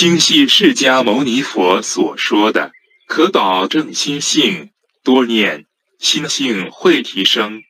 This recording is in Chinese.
经系释迦牟尼佛所说的，可保证心性，多念心性会提升。